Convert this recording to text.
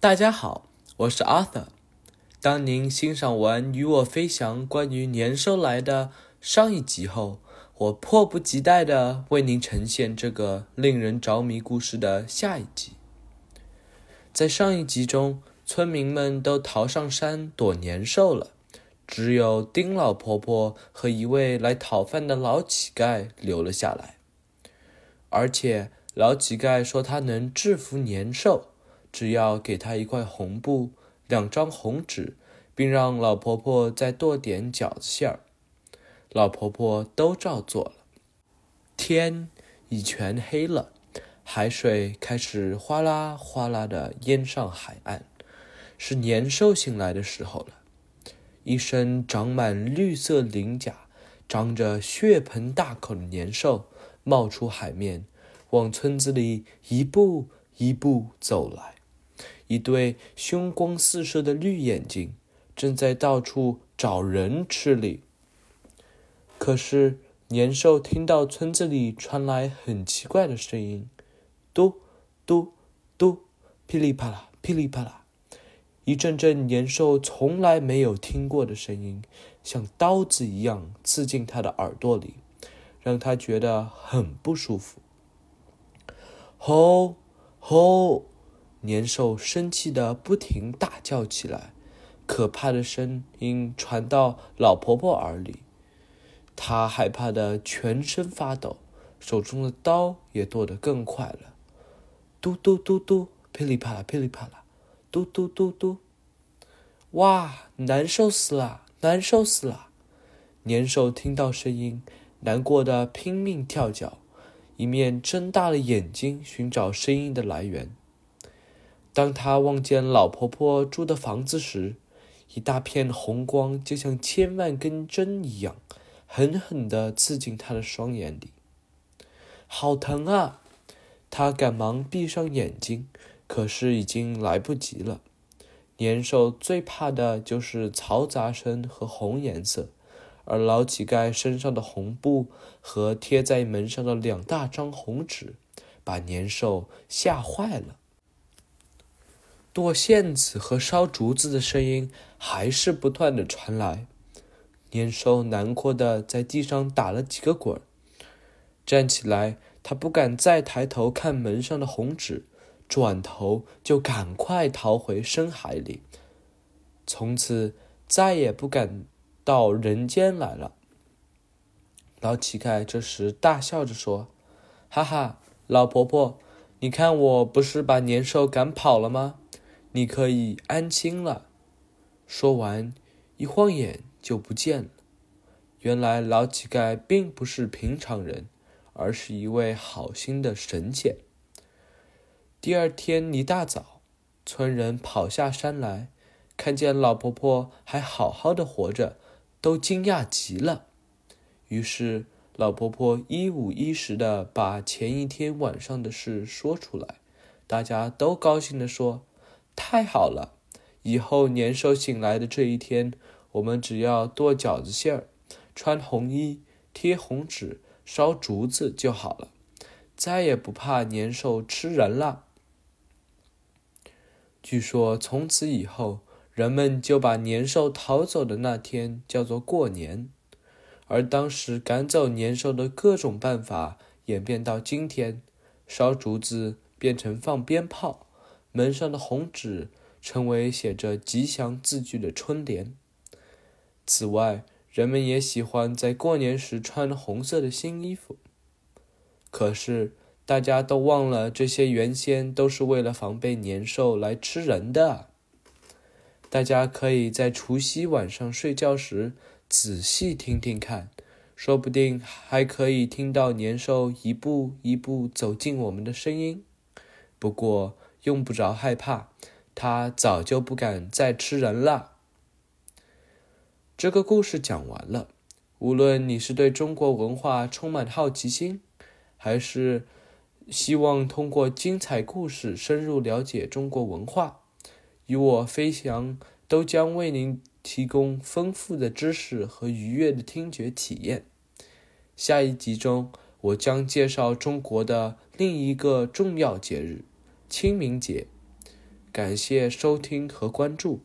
大家好，我是 Arthur。当您欣赏完《与我飞翔》关于年兽来的上一集后，我迫不及待地为您呈现这个令人着迷故事的下一集。在上一集中，村民们都逃上山躲年兽了，只有丁老婆婆和一位来讨饭的老乞丐留了下来。而且，老乞丐说他能制服年兽。只要给他一块红布、两张红纸，并让老婆婆再剁点饺子馅儿，老婆婆都照做了。天已全黑了，海水开始哗啦哗啦的淹上海岸，是年兽醒来的时候了。一身长满绿色鳞甲、张着血盆大口的年兽冒出海面，往村子里一步一步走来。一对凶光四射的绿眼睛正在到处找人吃哩。可是年兽听到村子里传来很奇怪的声音，嘟嘟嘟，噼里啪啦，噼里啪啦，一阵阵年兽从来没有听过的声音，像刀子一样刺进他的耳朵里，让他觉得很不舒服。吼吼！年兽生气的不停大叫起来，可怕的声音传到老婆婆耳里，她害怕的全身发抖，手中的刀也剁得更快了。嘟嘟嘟嘟，噼里啪啦，噼里啪啦，嘟嘟嘟嘟。哇，难受死了，难受死了！年兽听到声音，难过的拼命跳脚，一面睁大了眼睛寻找声音的来源。当他望见老婆婆住的房子时，一大片红光就像千万根针一样，狠狠地刺进他的双眼里。好疼啊！他赶忙闭上眼睛，可是已经来不及了。年兽最怕的就是嘈杂声和红颜色，而老乞丐身上的红布和贴在门上的两大张红纸，把年兽吓坏了。剁馅子和烧竹子的声音还是不断的传来，年兽难过的在地上打了几个滚站起来，他不敢再抬头看门上的红纸，转头就赶快逃回深海里，从此再也不敢到人间来了。老乞丐这时大笑着说：“哈哈，老婆婆，你看我不是把年兽赶跑了吗？”你可以安心了。说完，一晃眼就不见了。原来老乞丐并不是平常人，而是一位好心的神仙。第二天一大早，村人跑下山来，看见老婆婆还好好的活着，都惊讶极了。于是老婆婆一五一十的把前一天晚上的事说出来，大家都高兴的说。太好了！以后年兽醒来的这一天，我们只要剁饺子馅儿、穿红衣、贴红纸、烧竹子就好了，再也不怕年兽吃人了。据说从此以后，人们就把年兽逃走的那天叫做过年，而当时赶走年兽的各种办法演变到今天，烧竹子变成放鞭炮。门上的红纸成为写着吉祥字句的春联。此外，人们也喜欢在过年时穿红色的新衣服。可是，大家都忘了，这些原先都是为了防备年兽来吃人的。大家可以在除夕晚上睡觉时仔细听听看，说不定还可以听到年兽一步一步走近我们的声音。不过，用不着害怕，它早就不敢再吃人了。这个故事讲完了。无论你是对中国文化充满好奇心，还是希望通过精彩故事深入了解中国文化，与我飞翔都将为您提供丰富的知识和愉悦的听觉体验。下一集中，我将介绍中国的另一个重要节日。清明节，感谢收听和关注。